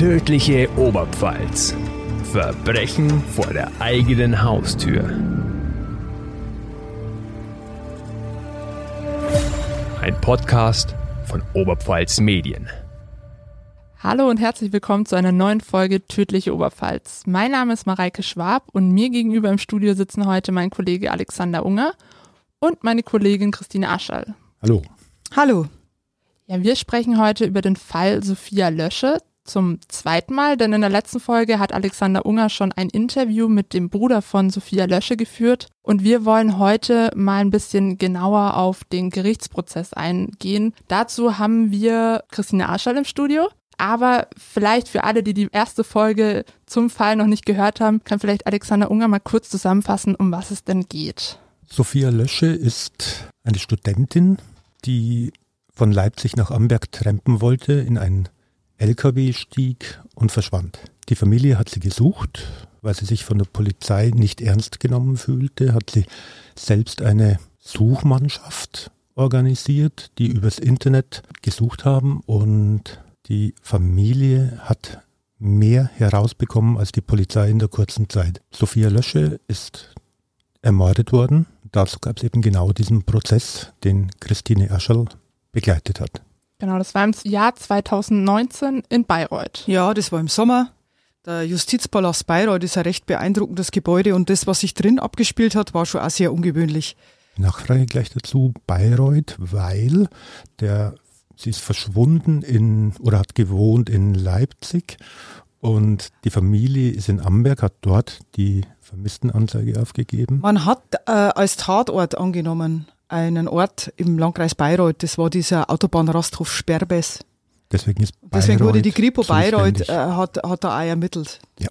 Tödliche Oberpfalz. Verbrechen vor der eigenen Haustür. Ein Podcast von Oberpfalz Medien. Hallo und herzlich willkommen zu einer neuen Folge Tödliche Oberpfalz. Mein Name ist Mareike Schwab und mir gegenüber im Studio sitzen heute mein Kollege Alexander Unger und meine Kollegin Christine Aschall. Hallo. Hallo. Ja, wir sprechen heute über den Fall Sophia Lösche zum zweiten Mal, denn in der letzten Folge hat Alexander Unger schon ein Interview mit dem Bruder von Sophia Lösche geführt und wir wollen heute mal ein bisschen genauer auf den Gerichtsprozess eingehen. Dazu haben wir Christine Aschall im Studio. Aber vielleicht für alle, die die erste Folge zum Fall noch nicht gehört haben, kann vielleicht Alexander Unger mal kurz zusammenfassen, um was es denn geht. Sophia Lösche ist eine Studentin, die von Leipzig nach Amberg trampen wollte, in einen LKW stieg und verschwand. Die Familie hat sie gesucht, weil sie sich von der Polizei nicht ernst genommen fühlte, hat sie selbst eine Suchmannschaft organisiert, die übers Internet gesucht haben und die Familie hat mehr herausbekommen als die Polizei in der kurzen Zeit. Sophia Lösche ist ermordet worden. Dazu gab es eben genau diesen Prozess, den Christine Ascherl begleitet hat. Genau, das war im Jahr 2019 in Bayreuth. Ja, das war im Sommer. Der Justizpalast Bayreuth ist ein recht beeindruckendes Gebäude und das, was sich drin abgespielt hat, war schon auch sehr ungewöhnlich. Nachfrage gleich dazu, Bayreuth, weil der, sie ist verschwunden in oder hat gewohnt in Leipzig und die Familie ist in Amberg, hat dort die Vermisstenanzeige aufgegeben. Man hat äh, als Tatort angenommen einen Ort im Landkreis Bayreuth, das war dieser Autobahnrasthof Sperbes. Deswegen ist Bayreuth Deswegen wurde die Kripo Bayreuth äh, hat, hat da auch ermittelt. Ja.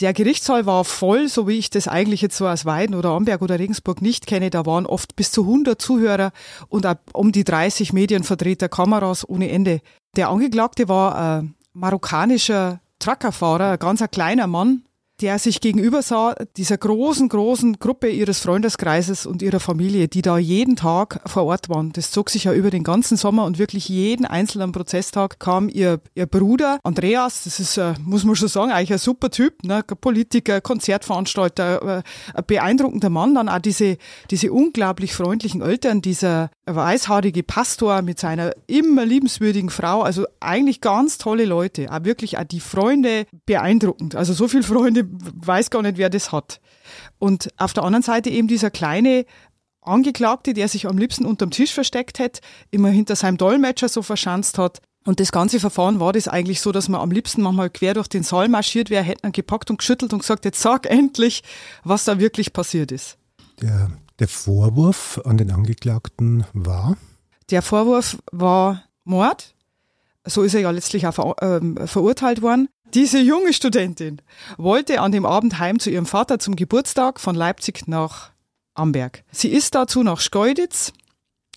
Der Gerichtssaal war voll, so wie ich das eigentlich jetzt so aus Weiden oder Amberg oder Regensburg nicht kenne. Da waren oft bis zu 100 Zuhörer und auch um die 30 Medienvertreter, Kameras ohne Ende. Der Angeklagte war ein marokkanischer Truckerfahrer, ein ganz ein kleiner Mann, der sich gegenüber sah, dieser großen, großen Gruppe ihres Freundeskreises und ihrer Familie, die da jeden Tag vor Ort waren. Das zog sich ja über den ganzen Sommer und wirklich jeden einzelnen Prozesstag kam ihr, ihr Bruder Andreas, das ist, äh, muss man schon sagen, eigentlich ein super Typ, ne? Politiker, Konzertveranstalter, äh, ein beeindruckender Mann, dann auch diese, diese unglaublich freundlichen Eltern, dieser weißhaarige Pastor mit seiner immer liebenswürdigen Frau, also eigentlich ganz tolle Leute, auch wirklich auch die Freunde beeindruckend. Also so viele Freunde weiß gar nicht, wer das hat. Und auf der anderen Seite eben dieser kleine Angeklagte, der sich am liebsten unterm Tisch versteckt hat, immer hinter seinem Dolmetscher so verschanzt hat. Und das ganze Verfahren war das eigentlich so, dass man am liebsten manchmal quer durch den Saal marschiert wäre, hätten ihn gepackt und geschüttelt und gesagt, jetzt sag endlich, was da wirklich passiert ist. Der, der Vorwurf an den Angeklagten war, Der Vorwurf war Mord. So ist er ja letztlich auch ver ähm, verurteilt worden. Diese junge Studentin wollte an dem Abend heim zu ihrem Vater zum Geburtstag von Leipzig nach Amberg. Sie ist dazu nach Schkeuditz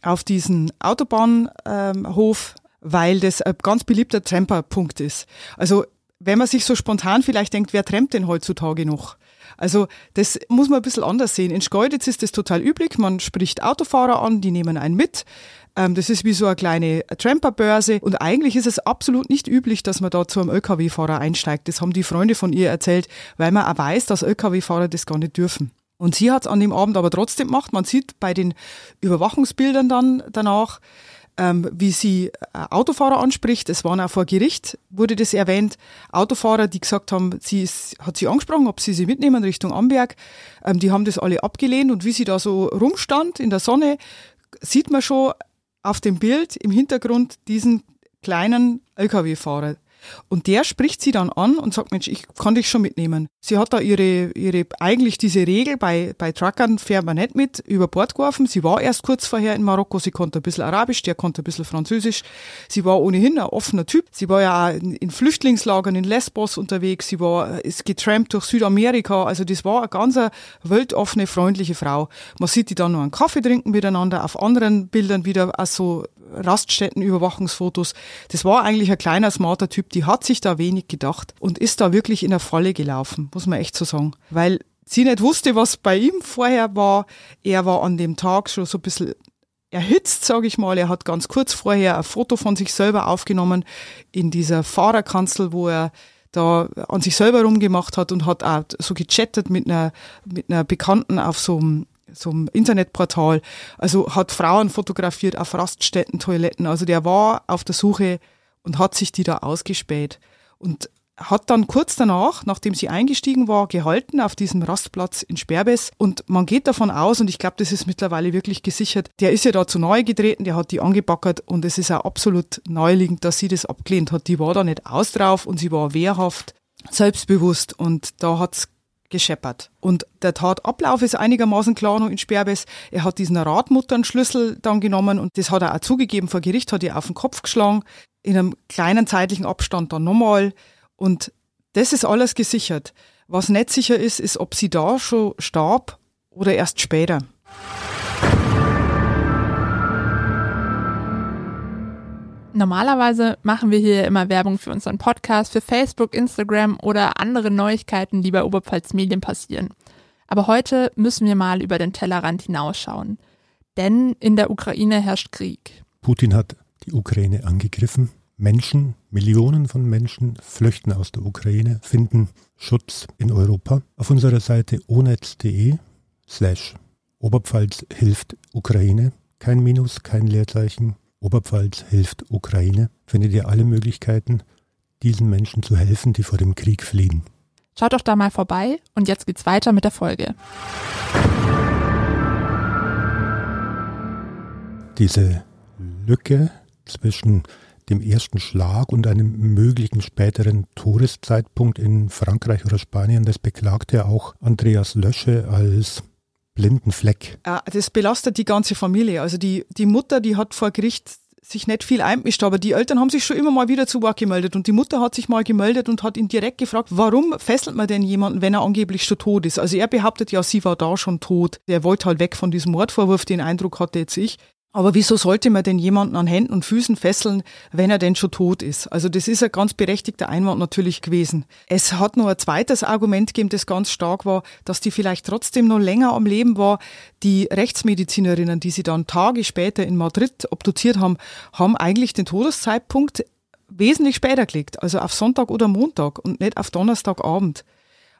auf diesen Autobahnhof, weil das ein ganz beliebter Tramperpunkt ist. Also wenn man sich so spontan vielleicht denkt, wer trampt denn heutzutage noch? Also das muss man ein bisschen anders sehen. In Schkeuditz ist das total üblich. Man spricht Autofahrer an, die nehmen einen mit. Ähm, Das ist wie so eine kleine Tramperbörse. Und eigentlich ist es absolut nicht üblich, dass man da zu einem LKW-Fahrer einsteigt. Das haben die Freunde von ihr erzählt, weil man auch weiß, dass LKW-Fahrer das gar nicht dürfen. Und sie hat es an dem Abend aber trotzdem gemacht. Man sieht bei den Überwachungsbildern dann danach, ähm, wie sie äh, Autofahrer anspricht. Es waren auch vor Gericht, wurde das erwähnt. Autofahrer, die gesagt haben, sie ist, hat sie angesprochen, ob sie sie mitnehmen Richtung Amberg. Ähm, die haben das alle abgelehnt und wie sie da so rumstand in der Sonne, sieht man schon auf dem Bild im Hintergrund diesen kleinen LKW-Fahrer. Und der spricht sie dann an und sagt, Mensch, ich kann dich schon mitnehmen. Sie hat da ihre, ihre, eigentlich diese Regel, bei, bei Truckern fährt man nicht mit, über Bord geworfen. Sie war erst kurz vorher in Marokko, sie konnte ein bisschen Arabisch, der konnte ein bisschen Französisch. Sie war ohnehin ein offener Typ. Sie war ja auch in, in Flüchtlingslagern in Lesbos unterwegs, sie war, ist getrampt durch Südamerika. Also das war eine ganz weltoffene, freundliche Frau. Man sieht die dann noch einen Kaffee trinken miteinander, auf anderen Bildern wieder auch so Raststätten-Überwachungsfotos. Das war eigentlich ein kleiner, smarter Typ, die hat sich da wenig gedacht und ist da wirklich in der Falle gelaufen, muss man echt so sagen. Weil sie nicht wusste, was bei ihm vorher war. Er war an dem Tag schon so ein bisschen erhitzt, sage ich mal. Er hat ganz kurz vorher ein Foto von sich selber aufgenommen in dieser Fahrerkanzel, wo er da an sich selber rumgemacht hat und hat auch so gechattet mit einer, mit einer Bekannten auf so einem, so einem Internetportal. Also hat Frauen fotografiert auf Raststätten, Toiletten. Also der war auf der Suche und hat sich die da ausgespäht. Und hat dann kurz danach, nachdem sie eingestiegen war, gehalten auf diesem Rastplatz in Sperbes. Und man geht davon aus, und ich glaube, das ist mittlerweile wirklich gesichert, der ist ja da zu neu getreten, der hat die angebackert und es ist auch absolut neuliegend, dass sie das abgelehnt hat. Die war da nicht aus drauf und sie war wehrhaft, selbstbewusst und da hat's gescheppert. Und der Tatablauf ist einigermaßen klar noch in Sperbes. Er hat diesen Radmutternschlüssel dann genommen und das hat er auch zugegeben vor Gericht, hat er auf den Kopf geschlagen, in einem kleinen zeitlichen Abstand dann nochmal. Und das ist alles gesichert. Was nicht sicher ist, ist, ob sie da schon starb oder erst später. Normalerweise machen wir hier immer Werbung für unseren Podcast, für Facebook, Instagram oder andere Neuigkeiten, die bei Oberpfalz Medien passieren. Aber heute müssen wir mal über den Tellerrand hinausschauen. Denn in der Ukraine herrscht Krieg. Putin hat die Ukraine angegriffen Menschen, Millionen von Menschen flüchten aus der Ukraine, finden Schutz in Europa. Auf unserer Seite onetz.de slash Oberpfalz hilft Ukraine, kein Minus, kein Leerzeichen, Oberpfalz hilft Ukraine, findet ihr alle Möglichkeiten, diesen Menschen zu helfen, die vor dem Krieg fliehen. Schaut doch da mal vorbei und jetzt geht's weiter mit der Folge. Diese Lücke zwischen dem ersten Schlag und einem möglichen späteren Todeszeitpunkt in Frankreich oder Spanien, das beklagte auch Andreas Lösche als blinden Fleck. Das belastet die ganze Familie. Also die, die Mutter, die hat vor Gericht sich nicht viel einmischt, aber die Eltern haben sich schon immer mal wieder zu Wort gemeldet und die Mutter hat sich mal gemeldet und hat ihn direkt gefragt, warum fesselt man denn jemanden, wenn er angeblich schon tot ist? Also er behauptet ja, sie war da schon tot. Er wollte halt weg von diesem Mordvorwurf, den Eindruck hatte jetzt ich. Aber wieso sollte man denn jemanden an Händen und Füßen fesseln, wenn er denn schon tot ist? Also das ist ein ganz berechtigter Einwand natürlich gewesen. Es hat noch ein zweites Argument gegeben, das ganz stark war, dass die vielleicht trotzdem noch länger am Leben war. Die Rechtsmedizinerinnen, die sie dann Tage später in Madrid obduziert haben, haben eigentlich den Todeszeitpunkt wesentlich später gelegt, also auf Sonntag oder Montag und nicht auf Donnerstagabend.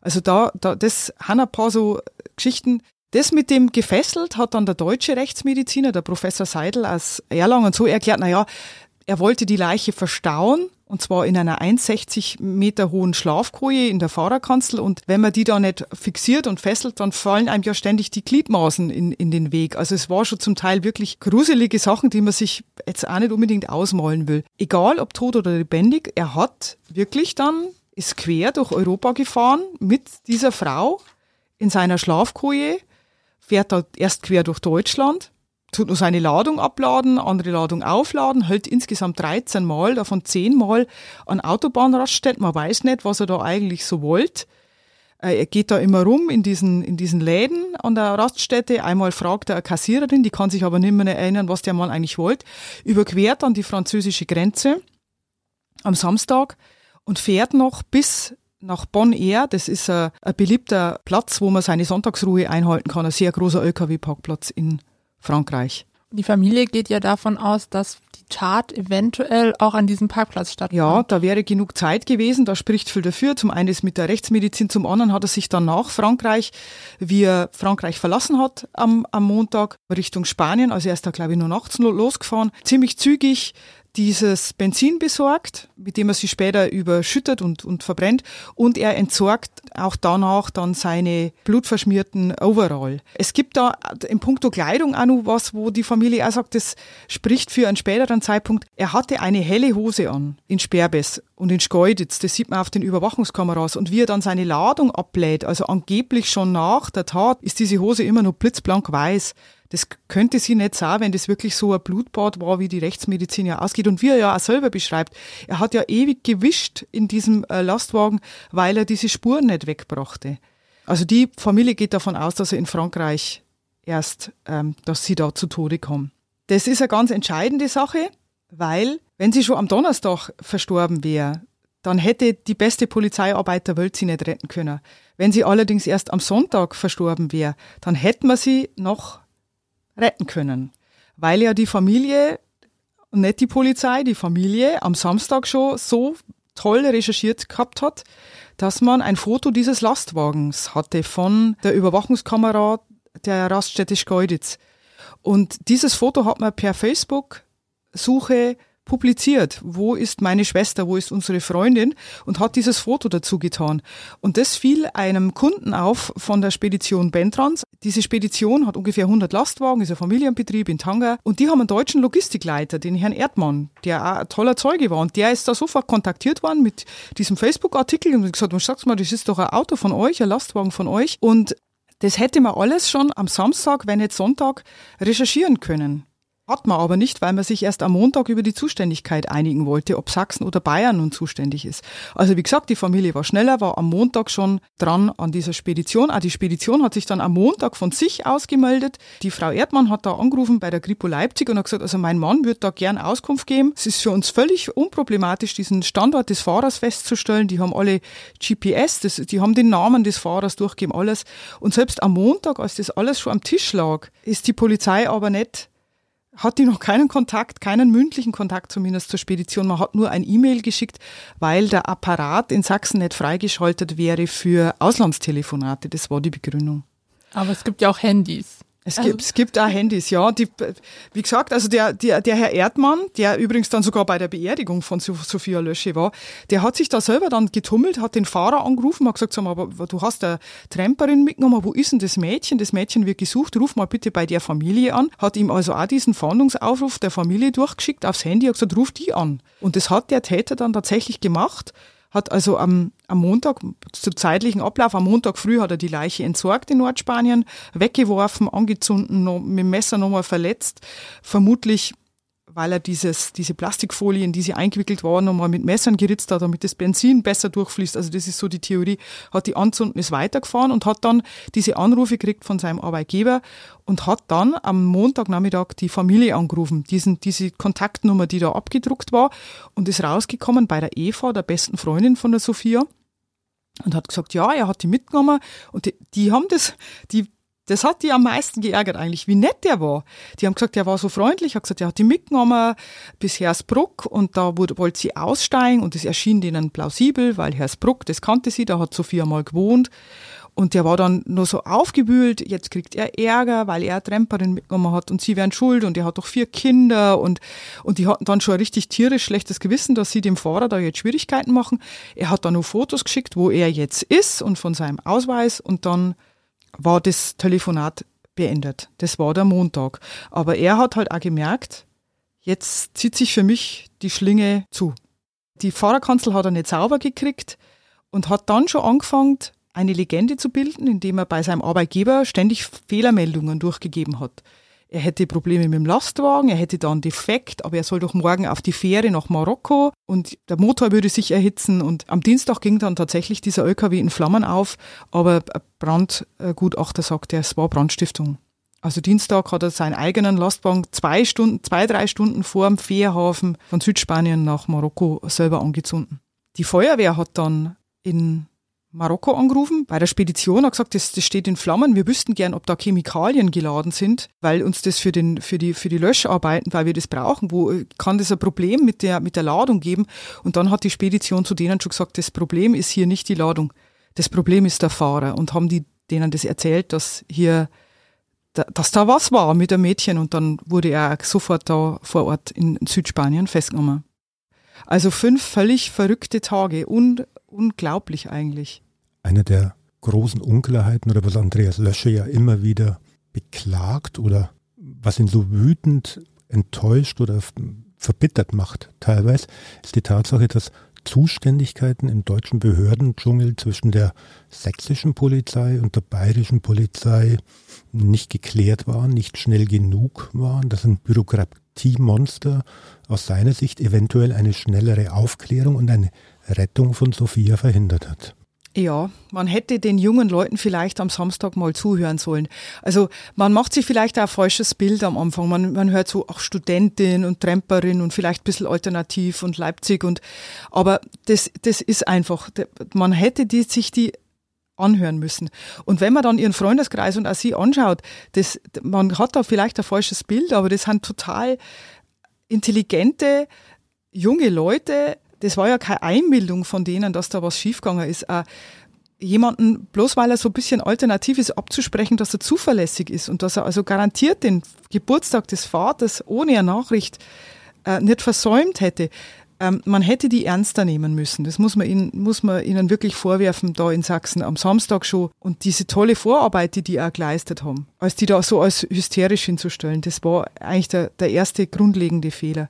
Also da, da das haben ein paar so Geschichten, das mit dem gefesselt hat dann der deutsche Rechtsmediziner, der Professor Seidel aus Erlangen so erklärt, na ja, er wollte die Leiche verstauen und zwar in einer 1,60 Meter hohen Schlafkoje in der Fahrerkanzel. Und wenn man die da nicht fixiert und fesselt, dann fallen einem ja ständig die Gliedmaßen in, in den Weg. Also es war schon zum Teil wirklich gruselige Sachen, die man sich jetzt auch nicht unbedingt ausmalen will. Egal ob tot oder lebendig, er hat wirklich dann, ist quer durch Europa gefahren mit dieser Frau in seiner Schlafkoje fährt da erst quer durch Deutschland, tut nur seine Ladung abladen, andere Ladung aufladen, hält insgesamt 13 Mal, davon 10 Mal an Autobahnraststätten. Man weiß nicht, was er da eigentlich so wollte. Äh, er geht da immer rum in diesen, in diesen Läden an der Raststätte. Einmal fragt er eine Kassiererin, die kann sich aber nicht mehr erinnern, was der Mann eigentlich wollte. Überquert dann die französische Grenze am Samstag und fährt noch bis nach Bonn Air. Das ist ein, ein, beliebter Platz, wo man seine Sonntagsruhe einhalten kann. Ein sehr großer LKW-Parkplatz in Frankreich. Die Familie geht ja davon aus, dass die Tat eventuell auch an diesem Parkplatz stattfand. Ja, da wäre genug Zeit gewesen. Da spricht viel dafür. Zum einen ist mit der Rechtsmedizin, zum anderen hat er sich dann nach Frankreich, wie er Frankreich verlassen hat am, am Montag, Richtung Spanien. Also er ist da, glaube ich, nur nachts losgefahren. Ziemlich zügig dieses Benzin besorgt, mit dem er sie später überschüttet und, und verbrennt. Und er entsorgt auch danach dann seine blutverschmierten Overall. Es gibt da im Punkto Kleidung auch noch was, wo die Familie auch sagt, das spricht für einen späteren Zeitpunkt. Er hatte eine helle Hose an in Sperbes und in Schkeuditz. Das sieht man auf den Überwachungskameras. Und wie er dann seine Ladung ablädt, also angeblich schon nach der Tat, ist diese Hose immer noch blitzblank weiß. Das könnte sie nicht sein, wenn das wirklich so ein Blutbad war, wie die Rechtsmedizin ja ausgeht. Und wie er ja auch selber beschreibt, er hat ja ewig gewischt in diesem äh, Lastwagen, weil er diese Spuren nicht wegbrachte. Also die Familie geht davon aus, dass er in Frankreich erst, ähm, dass sie da zu Tode kommen. Das ist eine ganz entscheidende Sache, weil wenn sie schon am Donnerstag verstorben wäre, dann hätte die beste Polizeiarbeit der Welt sie nicht retten können. Wenn sie allerdings erst am Sonntag verstorben wäre, dann hätte man sie noch retten können. weil ja die Familie, nicht die Polizei, die Familie am Samstag schon so toll recherchiert gehabt hat, dass man ein Foto dieses Lastwagens hatte von der Überwachungskamera der Raststätte Schkeuditz. Und dieses Foto hat man per Facebook-Suche publiziert, wo ist meine Schwester, wo ist unsere Freundin und hat dieses Foto dazu getan. Und das fiel einem Kunden auf von der Spedition Bentrans. Diese Spedition hat ungefähr 100 Lastwagen, ist ein Familienbetrieb in Tanga und die haben einen deutschen Logistikleiter, den Herrn Erdmann, der auch ein toller Zeuge war und der ist da sofort kontaktiert worden mit diesem Facebook-Artikel und gesagt, sag's mal, das ist doch ein Auto von euch, ein Lastwagen von euch und das hätte man alles schon am Samstag, wenn nicht Sonntag, recherchieren können. Hat man aber nicht, weil man sich erst am Montag über die Zuständigkeit einigen wollte, ob Sachsen oder Bayern nun zuständig ist. Also wie gesagt, die Familie war schneller, war am Montag schon dran an dieser Spedition. Auch die Spedition hat sich dann am Montag von sich aus gemeldet. Die Frau Erdmann hat da angerufen bei der Kripo Leipzig und hat gesagt, also mein Mann wird da gern Auskunft geben. Es ist für uns völlig unproblematisch, diesen Standort des Fahrers festzustellen. Die haben alle GPS, das, die haben den Namen des Fahrers durchgegeben, alles. Und selbst am Montag, als das alles schon am Tisch lag, ist die Polizei aber nicht hat die noch keinen Kontakt, keinen mündlichen Kontakt zumindest zur Spedition. Man hat nur ein E-Mail geschickt, weil der Apparat in Sachsen nicht freigeschaltet wäre für Auslandstelefonate. Das war die Begründung. Aber es gibt ja auch Handys. Es gibt, also. es gibt auch Handys, ja. Die, wie gesagt, also der, der, der Herr Erdmann, der übrigens dann sogar bei der Beerdigung von Sophia Lösche war, der hat sich da selber dann getummelt, hat den Fahrer angerufen, hat gesagt, sag mal, aber du hast eine Tramperin mitgenommen, wo ist denn das Mädchen? Das Mädchen wird gesucht, ruf mal bitte bei der Familie an. Hat ihm also auch diesen Fahndungsaufruf der Familie durchgeschickt aufs Handy, hat gesagt, ruf die an. Und das hat der Täter dann tatsächlich gemacht hat also am, am Montag, zum zeitlichen Ablauf, am Montag früh hat er die Leiche entsorgt in Nordspanien, weggeworfen, angezündet, mit dem Messer nochmal verletzt, vermutlich weil er dieses, diese Plastikfolie, in die sie eingewickelt war, nochmal mit Messern geritzt hat, damit das Benzin besser durchfließt. Also das ist so die Theorie. Hat die anzünden, ist weitergefahren und hat dann diese Anrufe gekriegt von seinem Arbeitgeber und hat dann am Montagnachmittag die Familie angerufen, diesen, diese Kontaktnummer, die da abgedruckt war und ist rausgekommen bei der Eva, der besten Freundin von der Sophia und hat gesagt, ja, er hat die mitgenommen und die, die haben das, die das hat die am meisten geärgert eigentlich, wie nett der war. Die haben gesagt, der war so freundlich, hat gesagt, er hat die mitgenommen bis Hersbruck und da wollte sie aussteigen und es erschien denen plausibel, weil Hersbruck, das kannte sie, da hat Sophia mal gewohnt. Und der war dann nur so aufgewühlt, jetzt kriegt er Ärger, weil er eine Tramperin mitgenommen hat und sie wären schuld und er hat doch vier Kinder und, und die hatten dann schon ein richtig tierisch schlechtes Gewissen, dass sie dem Fahrer da jetzt Schwierigkeiten machen. Er hat dann nur Fotos geschickt, wo er jetzt ist und von seinem Ausweis und dann war das Telefonat beendet. Das war der Montag. Aber er hat halt auch gemerkt, jetzt zieht sich für mich die Schlinge zu. Die Fahrerkanzel hat er nicht sauber gekriegt und hat dann schon angefangen, eine Legende zu bilden, indem er bei seinem Arbeitgeber ständig Fehlermeldungen durchgegeben hat er hätte Probleme mit dem Lastwagen, er hätte dann defekt, aber er soll doch morgen auf die Fähre nach Marokko und der Motor würde sich erhitzen. Und am Dienstag ging dann tatsächlich dieser LKW in Flammen auf, aber ein Brandgutachter sagt, es war Brandstiftung. Also Dienstag hat er seinen eigenen Lastwagen zwei Stunden, zwei, drei Stunden vor dem Fährhafen von Südspanien nach Marokko selber angezündet. Die Feuerwehr hat dann in Marokko angerufen, bei der Spedition, hat gesagt, das, das steht in Flammen, wir wüssten gern, ob da Chemikalien geladen sind, weil uns das für, den, für, die, für die Löscharbeiten, weil wir das brauchen, wo kann das ein Problem mit der, mit der Ladung geben? Und dann hat die Spedition zu denen schon gesagt, das Problem ist hier nicht die Ladung, das Problem ist der Fahrer und haben die denen das erzählt, dass hier dass da was war mit dem Mädchen und dann wurde er sofort da vor Ort in Südspanien festgenommen. Also fünf völlig verrückte Tage, un unglaublich eigentlich. Eine der großen Unklarheiten oder was Andreas Lösche ja immer wieder beklagt oder was ihn so wütend, enttäuscht oder verbittert macht teilweise, ist die Tatsache, dass Zuständigkeiten im deutschen Behördendschungel zwischen der sächsischen Polizei und der bayerischen Polizei nicht geklärt waren, nicht schnell genug waren, dass ein Bürokratiemonster aus seiner Sicht eventuell eine schnellere Aufklärung und eine Rettung von Sophia verhindert hat. Ja, man hätte den jungen Leuten vielleicht am Samstag mal zuhören sollen. Also man macht sich vielleicht auch ein falsches Bild am Anfang. Man, man hört so, ach, Studentin und Tramperin und vielleicht ein bisschen alternativ und Leipzig und aber das, das ist einfach, man hätte die, sich die anhören müssen. Und wenn man dann ihren Freundeskreis und auch sie anschaut, das, man hat da vielleicht ein falsches Bild, aber das sind total intelligente, junge Leute. Das war ja keine Einbildung von denen, dass da was schiefgegangen ist. Auch jemanden, bloß weil er so ein bisschen alternativ ist, abzusprechen, dass er zuverlässig ist und dass er also garantiert den Geburtstag des Vaters ohne eine Nachricht äh, nicht versäumt hätte. Ähm, man hätte die ernster nehmen müssen. Das muss man, ihnen, muss man ihnen wirklich vorwerfen, da in Sachsen am Samstag schon. Und diese tolle Vorarbeit, die die auch geleistet haben, als die da so als hysterisch hinzustellen, das war eigentlich der, der erste grundlegende Fehler,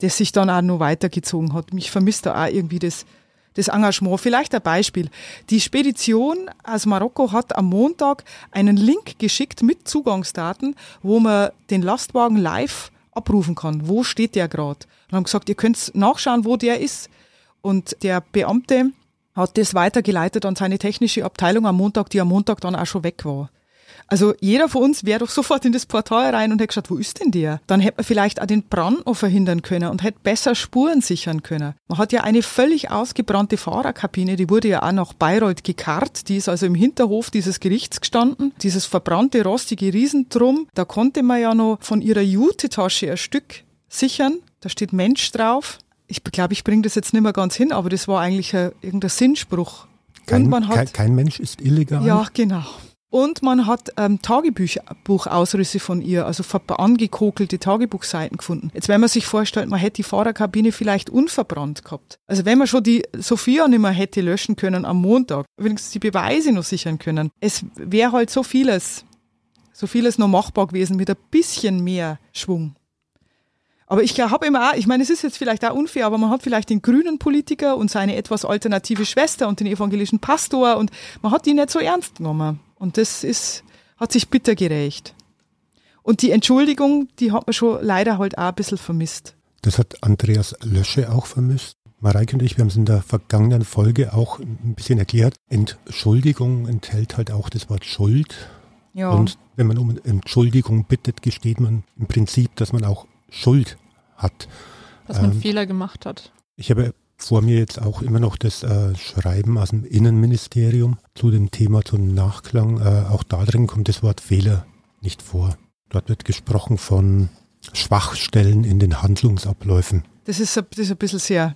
der sich dann auch noch weitergezogen hat. Mich vermisst da auch irgendwie das, das Engagement. Vielleicht ein Beispiel. Die Spedition aus Marokko hat am Montag einen Link geschickt mit Zugangsdaten, wo man den Lastwagen live abrufen kann. Wo steht der gerade? Und haben gesagt, ihr könnt nachschauen, wo der ist. Und der Beamte hat das weitergeleitet an seine technische Abteilung am Montag, die am Montag dann auch schon weg war. Also jeder von uns wäre doch sofort in das Portal rein und hätte geschaut, wo ist denn der? Dann hätte man vielleicht auch den Brand noch verhindern können und hätte besser Spuren sichern können. Man hat ja eine völlig ausgebrannte Fahrerkabine, die wurde ja auch nach Bayreuth gekarrt. Die ist also im Hinterhof dieses Gerichts gestanden. Dieses verbrannte, rostige Riesentrum, da konnte man ja noch von ihrer Jute-Tasche ein Stück sichern. Da steht Mensch drauf. Ich glaube, ich bringe das jetzt nicht mehr ganz hin, aber das war eigentlich ein, irgendein Sinnspruch. Kein, kein, kein Mensch ist illegal. Ja, genau. Und man hat ähm, Tagebuchausrüsse von ihr, also angekokelte Tagebuchseiten gefunden. Jetzt, wenn man sich vorstellt, man hätte die Fahrerkabine vielleicht unverbrannt gehabt. Also wenn man schon die Sophia nicht mehr hätte löschen können am Montag, wenigstens die Beweise noch sichern können. Es wäre halt so vieles, so vieles noch machbar gewesen mit ein bisschen mehr Schwung. Aber ich habe immer auch, ich meine, es ist jetzt vielleicht auch unfair, aber man hat vielleicht den grünen Politiker und seine etwas alternative Schwester und den evangelischen Pastor und man hat die nicht so ernst genommen. Und das ist, hat sich bitter gerecht. Und die Entschuldigung, die hat man schon leider halt auch ein bisschen vermisst. Das hat Andreas Lösche auch vermisst. Mareike und ich, wir haben es in der vergangenen Folge auch ein bisschen erklärt. Entschuldigung enthält halt auch das Wort Schuld. Ja. Und wenn man um Entschuldigung bittet, gesteht man im Prinzip, dass man auch Schuld hat. Dass man ähm, Fehler gemacht hat. Ich habe vor mir jetzt auch immer noch das äh, Schreiben aus dem Innenministerium zu dem Thema, zum Nachklang. Äh, auch da drin kommt das Wort Fehler nicht vor. Dort wird gesprochen von Schwachstellen in den Handlungsabläufen. Das ist, das ist ein bisschen sehr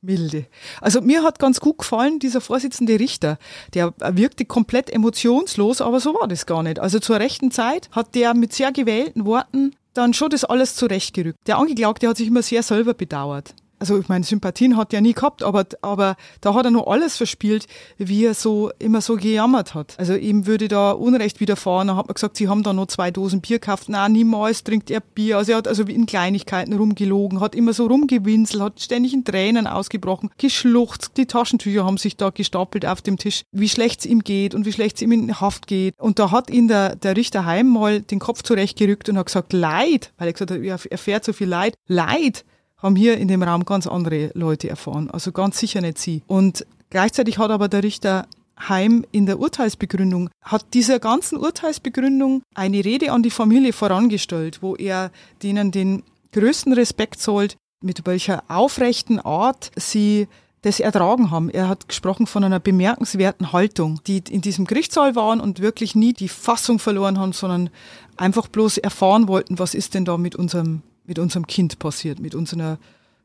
milde. Also mir hat ganz gut gefallen, dieser Vorsitzende Richter, der wirkte komplett emotionslos, aber so war das gar nicht. Also zur rechten Zeit hat der mit sehr gewählten Worten dann schon das alles zurechtgerückt. Der Angeklagte hat sich immer sehr selber bedauert also ich meine, Sympathien hat er nie gehabt, aber, aber da hat er noch alles verspielt, wie er so immer so gejammert hat. Also ihm würde da Unrecht widerfahren. Dann hat man gesagt, sie haben da noch zwei Dosen Bier gekauft. Nein, niemals trinkt er Bier. Also er hat also in Kleinigkeiten rumgelogen, hat immer so rumgewinselt, hat ständig in Tränen ausgebrochen, geschluchzt. Die Taschentücher haben sich da gestapelt auf dem Tisch, wie schlecht es ihm geht und wie schlecht es ihm in Haft geht. Und da hat ihn der, der Richter Heim mal den Kopf zurechtgerückt und hat gesagt, Leid, weil er gesagt hat, er erfährt so viel Leid. Leid haben hier in dem Raum ganz andere Leute erfahren. Also ganz sicher nicht sie. Und gleichzeitig hat aber der Richter Heim in der Urteilsbegründung, hat dieser ganzen Urteilsbegründung eine Rede an die Familie vorangestellt, wo er denen den größten Respekt zollt, mit welcher aufrechten Art sie das ertragen haben. Er hat gesprochen von einer bemerkenswerten Haltung, die in diesem Gerichtssaal waren und wirklich nie die Fassung verloren haben, sondern einfach bloß erfahren wollten, was ist denn da mit unserem mit unserem Kind passiert, mit unserer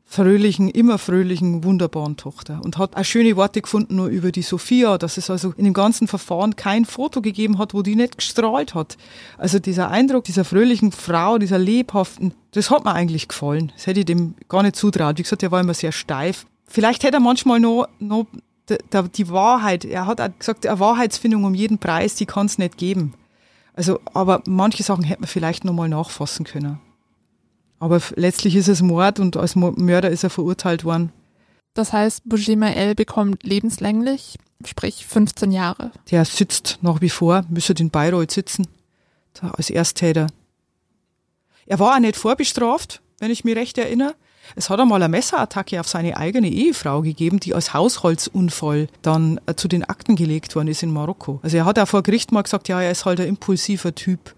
fröhlichen, immer fröhlichen, wunderbaren Tochter. Und hat auch schöne Worte gefunden nur über die Sophia, dass es also in dem ganzen Verfahren kein Foto gegeben hat, wo die nicht gestrahlt hat. Also dieser Eindruck dieser fröhlichen Frau, dieser lebhaften, das hat mir eigentlich gefallen. Das hätte ich dem gar nicht zutraut. Wie gesagt, er war immer sehr steif. Vielleicht hätte er manchmal noch, noch die Wahrheit, er hat auch gesagt, eine Wahrheitsfindung um jeden Preis, die kann es nicht geben. Also, aber manche Sachen hätte man vielleicht noch mal nachfassen können. Aber letztlich ist es Mord und als Mörder ist er verurteilt worden. Das heißt, Bujima bekommt lebenslänglich, sprich 15 Jahre. Der sitzt nach wie vor, müsste in Bayreuth sitzen, als Ersttäter. Er war auch nicht vorbestraft, wenn ich mich recht erinnere. Es hat einmal eine Messerattacke auf seine eigene Ehefrau gegeben, die als Haushaltsunfall dann äh, zu den Akten gelegt worden ist in Marokko. Also er hat auch vor Gericht mal gesagt, ja, er ist halt ein impulsiver Typ.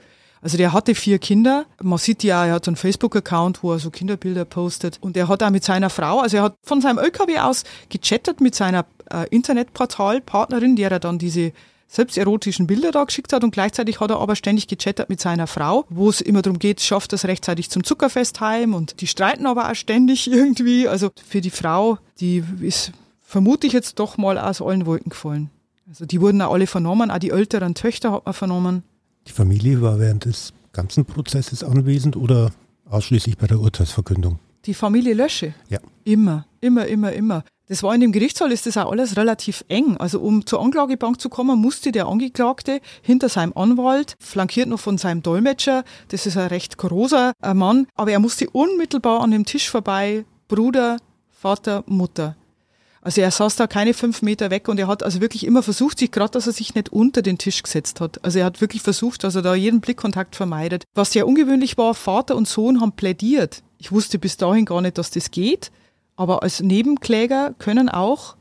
Also der hatte vier Kinder. Man sieht ja, er hat so einen Facebook-Account, wo er so Kinderbilder postet. Und er hat auch mit seiner Frau, also er hat von seinem LKW aus gechattet mit seiner äh, Internetportalpartnerin, der er dann diese selbsterotischen Bilder da geschickt hat und gleichzeitig hat er aber ständig gechattet mit seiner Frau, wo es immer darum geht, schafft es rechtzeitig zum Zuckerfest heim und die streiten aber auch ständig irgendwie. Also für die Frau, die ist vermute ich jetzt doch mal aus allen Wolken gefallen. Also die wurden auch alle vernommen, auch die älteren Töchter hat man vernommen. Die Familie war während des ganzen Prozesses anwesend oder ausschließlich bei der Urteilsverkündung? Die Familie Lösche? Ja. Immer, immer, immer, immer. Das war in dem Gerichtssaal, ist das auch alles relativ eng. Also um zur Anklagebank zu kommen, musste der Angeklagte hinter seinem Anwalt, flankiert noch von seinem Dolmetscher, das ist ein recht großer äh, Mann, aber er musste unmittelbar an dem Tisch vorbei, Bruder, Vater, Mutter. Also er saß da keine fünf Meter weg und er hat also wirklich immer versucht, sich gerade, dass er sich nicht unter den Tisch gesetzt hat. Also er hat wirklich versucht, dass er da jeden Blickkontakt vermeidet. Was sehr ungewöhnlich war, Vater und Sohn haben plädiert. Ich wusste bis dahin gar nicht, dass das geht. Aber als Nebenkläger können auch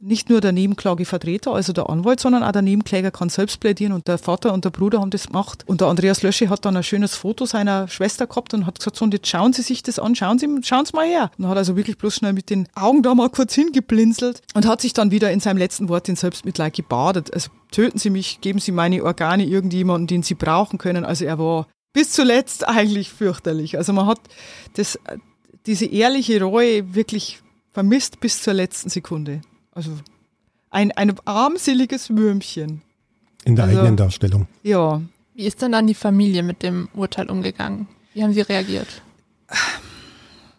nicht nur der Nebenklagevertreter, also der Anwalt, sondern auch der Nebenkläger kann selbst plädieren und der Vater und der Bruder haben das gemacht. Und der Andreas Lösche hat dann ein schönes Foto seiner Schwester gehabt und hat gesagt, so, und jetzt schauen Sie sich das an, schauen Sie, schauen Sie mal her. Und hat also wirklich bloß schnell mit den Augen da mal kurz hingeblinzelt und hat sich dann wieder in seinem letzten Wort in Selbstmitleid gebadet. Also töten Sie mich, geben Sie meine Organe irgendjemanden, den Sie brauchen können. Also er war bis zuletzt eigentlich fürchterlich. Also man hat das, diese ehrliche Reue wirklich vermisst bis zur letzten Sekunde. Also ein, ein armseliges Würmchen. In der Also- eigenen Darstellung. Ja. Wie ist denn dann die Familie mit dem Urteil umgegangen? Wie haben sie reagiert?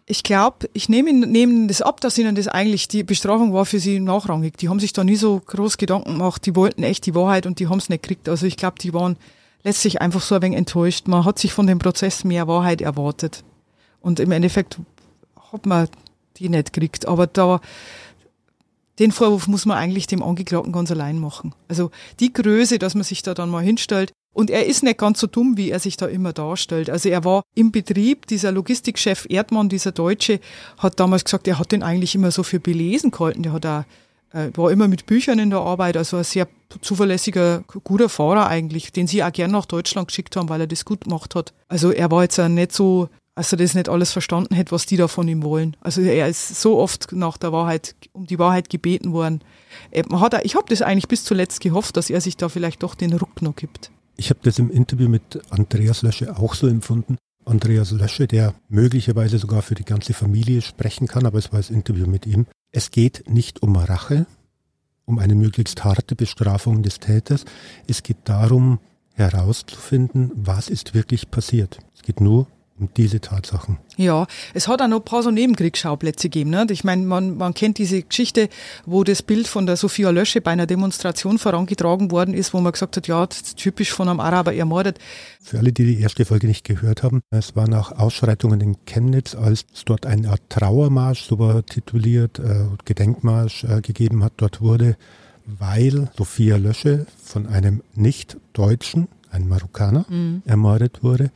Ich glaube, ich nehme ihnen das ab, dass ihnen das eigentlich, die Bestrafung war für sie nachrangig. Die haben sich da nie so groß Gedanken gemacht, die wollten echt die Wahrheit und die haben es nicht gekriegt. Also ich glaube, die waren letztlich einfach so ein wenig enttäuscht. Man hat sich von dem Prozess mehr Wahrheit erwartet. Und im Endeffekt hat man die nicht gekriegt. Aber da, den Vorwurf muss man eigentlich dem Angeklagten ganz allein machen. Also die Größe, dass man sich da dann mal hinstellt. Und er ist nicht ganz so dumm, wie er sich da immer darstellt. Also er war im Betrieb, dieser Logistikchef Erdmann, dieser Deutsche, hat damals gesagt, er hat den eigentlich immer so für belesen gehalten. Der hat auch, äh, war immer mit Büchern in der Arbeit, also ein sehr zuverlässiger, guter Fahrer eigentlich, den sie auch gern nach Deutschland geschickt haben, weil er das gut gemacht hat. Also er war jetzt auch nicht so, als er das nicht alles verstanden hätte, was die da von ihm wollen. Also er ist so oft nach der Wahrheit, um die Wahrheit gebeten worden. Äh, Man hat ich habe das eigentlich bis zuletzt gehofft, dass er sich da vielleicht doch den Ruck noch gibt. Ich habe das im Interview mit Andreas Lösche auch so empfunden. Andreas Lösche, der möglicherweise sogar für die ganze Familie sprechen kann, aber es war das Interview mit ihm. Es geht nicht um Rache, um eine möglichst harte Bestrafung des Täters. Es geht darum, herauszufinden, was ist wirklich passiert. Es geht nur um diese Tatsachen. Ja, es hat auch noch ein paar so Nebenkriegsschauplätze gegeben. Ne? Ich meine, man, man kennt diese Geschichte, wo das Bild von der Sophia Lösche bei einer Demonstration vorangetragen worden ist, wo man gesagt hat, ja, das ist typisch von einem Araber ermordet. Für alle, die die erste Folge nicht gehört haben, es war nach Ausschreitungen in Chemnitz, als es dort eine Art Trauermarsch, so war tituliert, äh, Gedenkmarsch äh, gegeben hat, dort wurde, weil Sophia Lösche von einem Nicht-Deutschen, einem Marokkaner, ermordet wurde,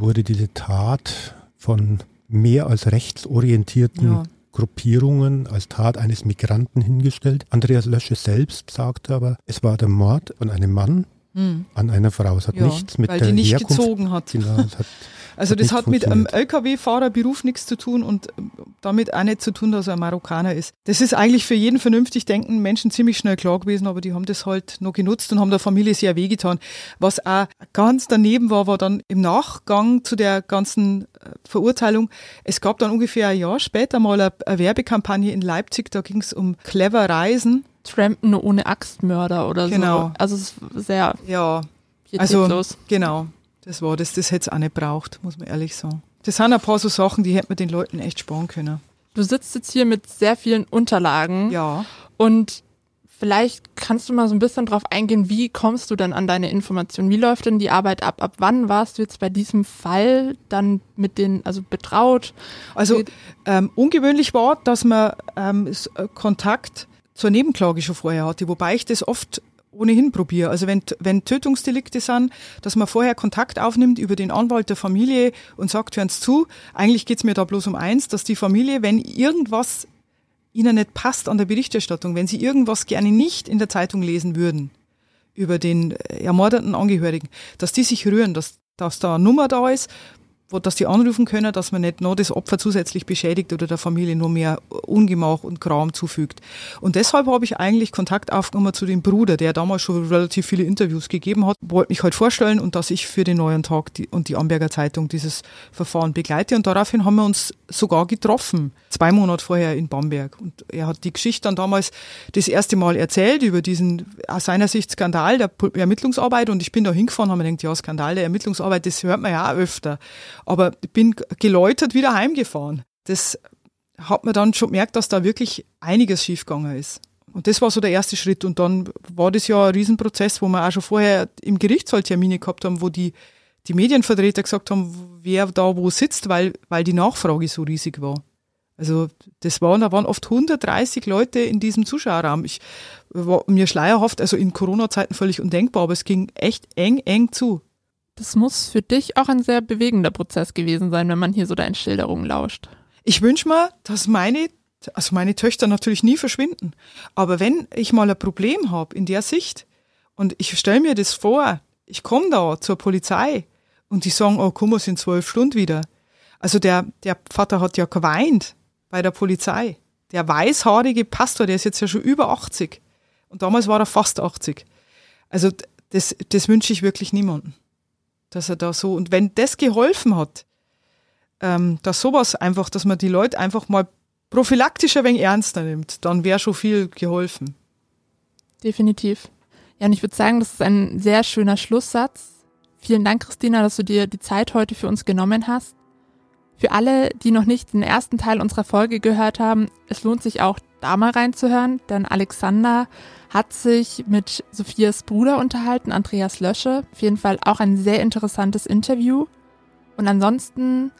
wurde diese Tat von mehr als rechtsorientierten Ja. Gruppierungen als Tat eines Migranten hingestellt. Andreas Lösche selbst sagte aber, es war der Mord an einem Mann an einer Frau. Es hat Hm. Ja, nichts mit weil der die nicht Herkunft gezogen hat. Genau, hat, Also hat das hat mit einem. LKW-Fahrerberuf nichts zu tun und damit auch nicht zu tun, dass er ein Marokkaner ist. Das ist eigentlich für jeden vernünftig denkenden Menschen ziemlich schnell klar gewesen, aber die haben das halt noch genutzt und haben der Familie sehr wehgetan. Was auch ganz daneben war, war dann im Nachgang zu der ganzen äh, Verurteilung, es gab dann ungefähr ein Jahr später mal eine Werbekampagne in Leipzig, da ging es um clever Reisen. Trampen nur ohne Axtmörder oder Genau. so. Also es ist sehr Ja, also pietätlos. genau, das war das, das hätte es auch nicht braucht, muss man ehrlich sagen. Das sind ein paar so Sachen, die hätte man den Leuten echt sparen können. Du sitzt jetzt hier mit sehr vielen Unterlagen Ja. und vielleicht kannst du mal so ein bisschen drauf eingehen, wie kommst du denn an deine Informationen? Wie läuft denn die Arbeit ab? Ab wann warst du jetzt bei diesem Fall dann mit den, also betraut? Also ähm, ungewöhnlich war, dass man ähm, äh, Kontakt zur Nebenklage schon vorher hatte, wobei ich das oft ohnehin probiere. Also wenn, wenn Tötungsdelikte sind, dass man vorher Kontakt aufnimmt über den Anwalt der Familie und sagt, hören Sie zu, eigentlich geht's mir da bloß um eins, dass die Familie, wenn irgendwas ihnen nicht passt an der Berichterstattung, wenn sie irgendwas gerne nicht in der Zeitung lesen würden über den äh, ermordeten Angehörigen, dass die sich rühren, dass, dass da eine Nummer da ist, dass die anrufen können, dass man nicht noch das Opfer zusätzlich beschädigt oder der Familie nur mehr Ungemach und Kram zufügt. Und deshalb habe ich eigentlich Kontakt aufgenommen zu dem Bruder, der damals schon relativ viele Interviews gegeben hat, wollte mich halt vorstellen und dass ich für den neuen Tag und die Amberger Zeitung dieses Verfahren begleite. Und daraufhin haben wir uns sogar getroffen, zwei Monate vorher in Bamberg. Und er hat die Geschichte dann damals das erste Mal erzählt über diesen aus seiner Sicht Skandal der Ermittlungsarbeit. Und ich bin da hingefahren, haben mir gedacht, ja, Skandal der Ermittlungsarbeit, das hört man ja auch öfter. Aber ich bin geläutert wieder heimgefahren. Das hat man dann schon gemerkt, dass da wirklich einiges schiefgegangen ist. Und das war so der erste Schritt. Und dann war das ja ein Riesenprozess, wo wir auch schon vorher im Gerichtssaal Termine gehabt haben, wo die, die Medienvertreter gesagt haben, wer da wo sitzt, weil, weil die Nachfrage so riesig war. Also das waren, da waren oft 130 Leute in diesem Zuschauerraum. Ich war mir schleierhaft, also in Corona-Zeiten völlig undenkbar, aber es ging echt eng, eng zu. Das muss für dich auch ein sehr bewegender Prozess gewesen sein, wenn man hier so deinen Schilderungen lauscht. Ich wünsche mir, dass meine, also meine Töchter natürlich nie verschwinden. Aber wenn ich mal ein Problem habe in der Sicht und ich stelle mir das vor, ich komme da zur Polizei und die sagen, oh, komm, wir sind zwölf Stunden wieder. Also der, der Vater hat ja geweint bei der Polizei. Der weißhaarige Pastor, der ist jetzt ja schon über 80. Und damals war er fast 80. Also das, das wünsche ich wirklich niemandem dass er da so, und wenn das geholfen hat, ähm, dass sowas einfach, dass man die Leute einfach mal prophylaktisch ein wenig ernster nimmt, dann wäre schon viel geholfen. Definitiv. Ja, und ich würde sagen, das ist ein sehr schöner Schlusssatz. Vielen Dank, Christina, dass du dir die Zeit heute für uns genommen hast. Für alle, die noch nicht den ersten Teil unserer Folge gehört haben, es lohnt sich auch da mal reinzuhören, denn Alexander hat sich mit Sophias Bruder unterhalten, Andreas Lösche. Auf jeden Fall auch ein sehr interessantes Interview. Und ansonsten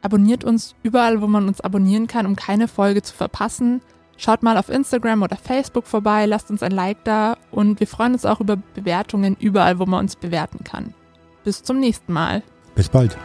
abonniert uns überall, wo man uns abonnieren kann, um keine Folge zu verpassen. Schaut mal auf Instagram oder Facebook vorbei, lasst uns ein Like da und wir freuen uns auch über Bewertungen überall, wo man uns bewerten kann. Bis zum nächsten Mal. Bis bald.